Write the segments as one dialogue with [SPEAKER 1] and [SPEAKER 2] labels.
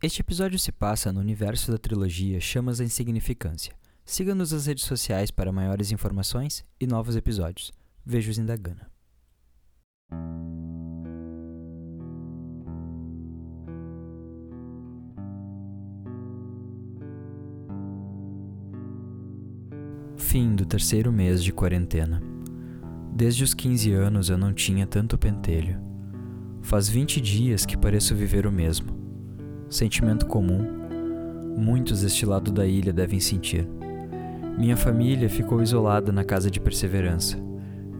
[SPEAKER 1] Este episódio se passa no universo da trilogia Chamas da Insignificância. Siga-nos nas redes sociais para maiores informações e novos episódios. Vejo-os em Dagana. Fim do terceiro mês de quarentena. Desde os 15 anos eu não tinha tanto pentelho. Faz 20 dias que pareço viver o mesmo. Sentimento comum, muitos deste lado da ilha devem sentir. Minha família ficou isolada na casa de perseverança.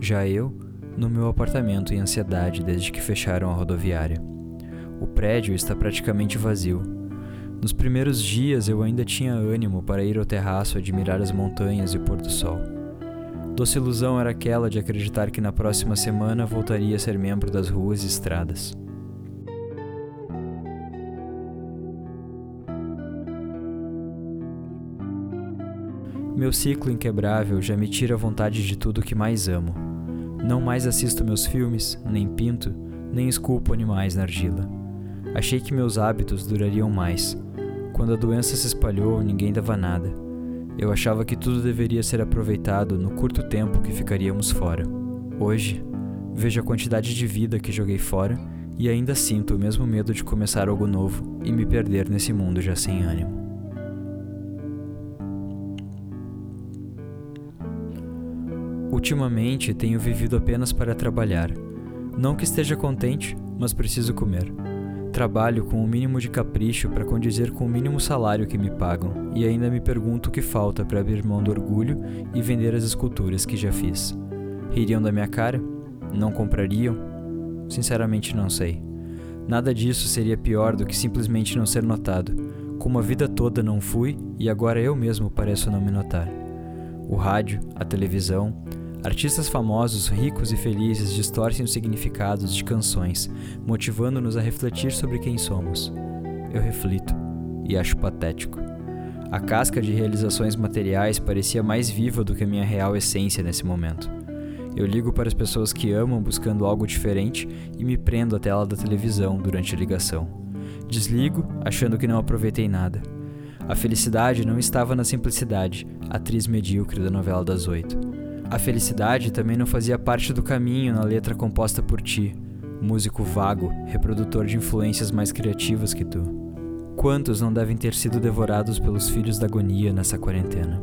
[SPEAKER 1] Já eu, no meu apartamento em ansiedade desde que fecharam a rodoviária. O prédio está praticamente vazio. Nos primeiros dias eu ainda tinha ânimo para ir ao terraço admirar as montanhas e o pôr do sol. Doce ilusão era aquela de acreditar que na próxima semana voltaria a ser membro das ruas e estradas. Meu ciclo inquebrável já me tira a vontade de tudo que mais amo. Não mais assisto meus filmes, nem pinto, nem esculpo animais na argila. Achei que meus hábitos durariam mais. Quando a doença se espalhou, ninguém dava nada. Eu achava que tudo deveria ser aproveitado no curto tempo que ficaríamos fora. Hoje, vejo a quantidade de vida que joguei fora e ainda sinto o mesmo medo de começar algo novo e me perder nesse mundo já sem ânimo. Ultimamente tenho vivido apenas para trabalhar. Não que esteja contente, mas preciso comer. Trabalho com o mínimo de capricho para condizer com o mínimo salário que me pagam, e ainda me pergunto o que falta para abrir mão do orgulho e vender as esculturas que já fiz. Ririam da minha cara? Não comprariam? Sinceramente, não sei. Nada disso seria pior do que simplesmente não ser notado, como a vida toda não fui e agora eu mesmo pareço não me notar. O rádio, a televisão, Artistas famosos, ricos e felizes distorcem os significados de canções, motivando-nos a refletir sobre quem somos. Eu reflito e acho patético. A casca de realizações materiais parecia mais viva do que a minha real essência nesse momento. Eu ligo para as pessoas que amam buscando algo diferente e me prendo à tela da televisão durante a ligação. Desligo, achando que não aproveitei nada. A felicidade não estava na simplicidade, atriz medíocre da novela das oito. A felicidade também não fazia parte do caminho na letra composta por ti, músico vago, reprodutor de influências mais criativas que tu. Quantos não devem ter sido devorados pelos filhos da agonia nessa quarentena?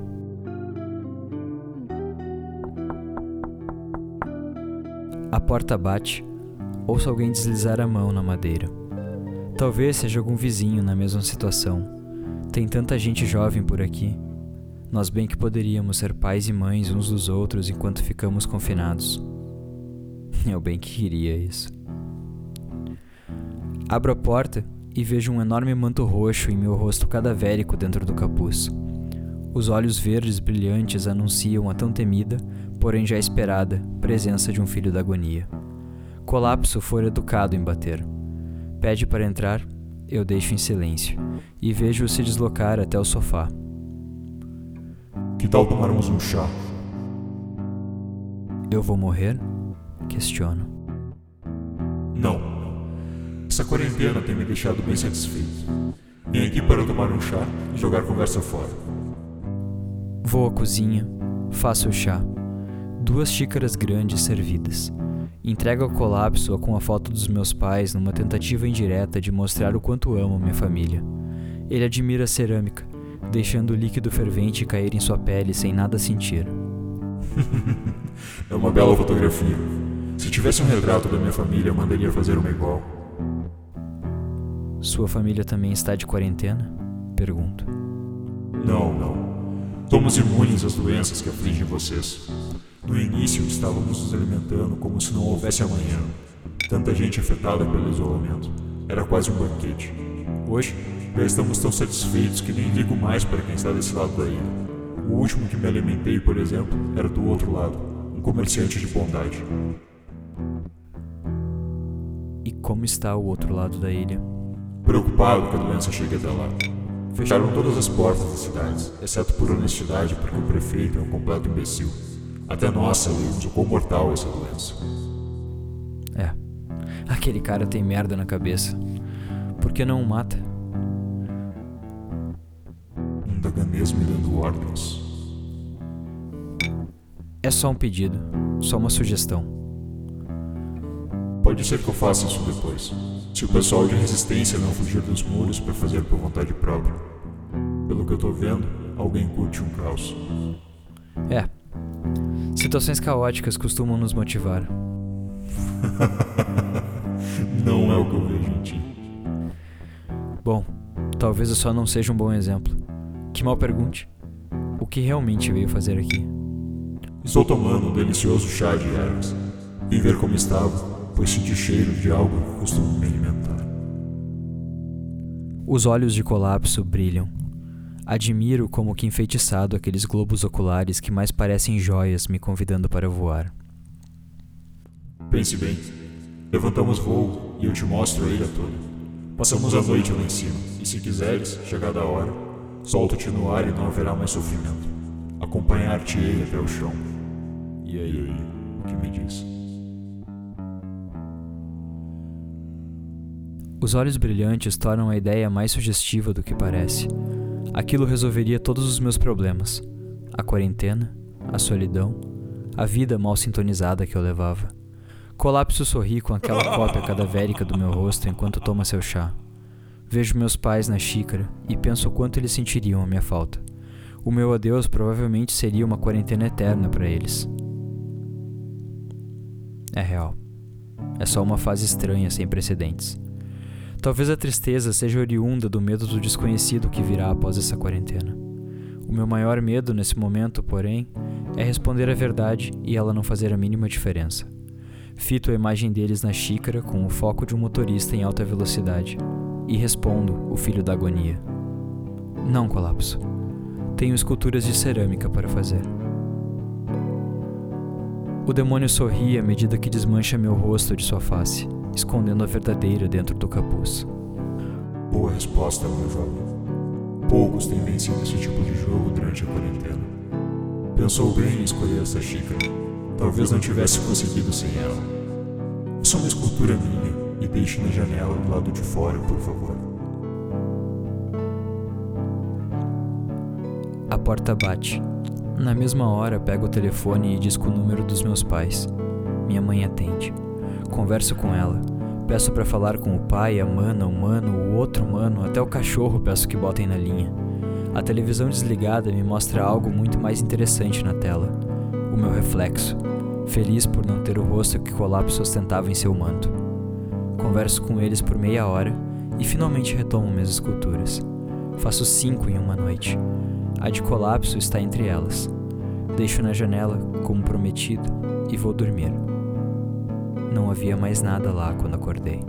[SPEAKER 1] A porta bate, ouço alguém deslizar a mão na madeira. Talvez seja algum vizinho na mesma situação. Tem tanta gente jovem por aqui nós bem que poderíamos ser pais e mães uns dos outros enquanto ficamos confinados. Eu bem que queria isso. Abro a porta e vejo um enorme manto roxo em meu rosto cadavérico dentro do capuz. Os olhos verdes brilhantes anunciam a tão temida, porém já esperada, presença de um filho da agonia. Colapso for educado em bater. Pede para entrar, eu deixo em silêncio e vejo-o se deslocar até o sofá.
[SPEAKER 2] Que tal tomarmos um chá?
[SPEAKER 1] Eu vou morrer? Questiono.
[SPEAKER 2] Não. Essa quarentena tem me deixado bem satisfeito. Vim aqui para tomar um chá e jogar conversa fora.
[SPEAKER 1] Vou à cozinha, faço o chá. Duas xícaras grandes servidas. Entrego ao colapso com a foto dos meus pais numa tentativa indireta de mostrar o quanto amo minha família. Ele admira a cerâmica deixando o líquido fervente cair em sua pele sem nada sentir.
[SPEAKER 2] é uma bela fotografia. Se tivesse um retrato da minha família, eu mandaria fazer uma igual.
[SPEAKER 1] Sua família também está de quarentena? Pergunto.
[SPEAKER 2] Não, não. Somos imunes às doenças que afligem vocês. No início estávamos nos alimentando como se não houvesse amanhã. Tanta gente afetada pelo isolamento. Era quase um banquete. Hoje, já estamos tão satisfeitos que nem ligo mais para quem está desse lado da ilha. O último que me alimentei, por exemplo, era do outro lado, um comerciante de bondade.
[SPEAKER 1] E como está o outro lado da ilha?
[SPEAKER 2] Preocupado que a doença chegue até lá. Fecharam todas as portas das cidades, exceto por honestidade, porque o prefeito é um completo imbecil. Até nós sabemos o quão mortal é essa doença.
[SPEAKER 1] É. Aquele cara tem merda na cabeça. Por que não o mata?
[SPEAKER 2] Taganês me dando ordens.
[SPEAKER 1] É só um pedido, só uma sugestão.
[SPEAKER 2] Pode ser que eu faça isso depois. Se o pessoal de resistência não fugir dos muros para fazer por vontade própria. Pelo que eu tô vendo, alguém curte um caos.
[SPEAKER 1] É. Situações caóticas costumam nos motivar.
[SPEAKER 2] não é o que eu vejo em ti.
[SPEAKER 1] Bom, talvez eu só não seja um bom exemplo. Que mal pergunte. O que realmente veio fazer aqui?
[SPEAKER 2] Estou tomando um delicioso chá de ervas. Vim ver como estava, pois senti cheiro de algo que costuma me alimentar.
[SPEAKER 1] Os olhos de colapso brilham. Admiro como que enfeitiçado aqueles globos oculares que mais parecem joias me convidando para voar.
[SPEAKER 2] Pense bem. Levantamos voo e eu te mostro a ilha toda. Passamos a noite lá em cima, e se quiseres, chegada a hora, solto-te no ar e não haverá mais sofrimento. Acompanhar-te-ei até o chão. E aí, o que me diz?
[SPEAKER 1] Os olhos brilhantes tornam a ideia mais sugestiva do que parece. Aquilo resolveria todos os meus problemas: a quarentena, a solidão, a vida mal sintonizada que eu levava. Colapso sorri com aquela cópia cadavérica do meu rosto enquanto toma seu chá. Vejo meus pais na xícara e penso o quanto eles sentiriam a minha falta. O meu adeus provavelmente seria uma quarentena eterna para eles. É real. É só uma fase estranha sem precedentes. Talvez a tristeza seja oriunda do medo do desconhecido que virá após essa quarentena. O meu maior medo nesse momento, porém, é responder a verdade e ela não fazer a mínima diferença. Fito a imagem deles na xícara com o foco de um motorista em alta velocidade e respondo, o filho da agonia. Não colapso. Tenho esculturas de cerâmica para fazer. O demônio sorri à medida que desmancha meu rosto de sua face escondendo a verdadeira dentro do capuz.
[SPEAKER 2] Boa resposta, meu jovem. Poucos têm vencido esse tipo de jogo durante a quarentena. Pensou bem em escolher essa xícara. Talvez não tivesse conseguido sem ela. É só uma escultura minha e deixe na janela do lado de fora, por favor.
[SPEAKER 1] A porta bate. Na mesma hora, pego o telefone e disco o número dos meus pais. Minha mãe atende. Converso com ela. Peço para falar com o pai, a mana, o mano, o outro mano, até o cachorro peço que botem na linha. A televisão desligada me mostra algo muito mais interessante na tela. O meu reflexo, feliz por não ter o rosto que Colapso ostentava em seu manto. Converso com eles por meia hora e finalmente retomo minhas esculturas. Faço cinco em uma noite. A de Colapso está entre elas. Deixo na janela, como prometido, e vou dormir. Não havia mais nada lá quando acordei.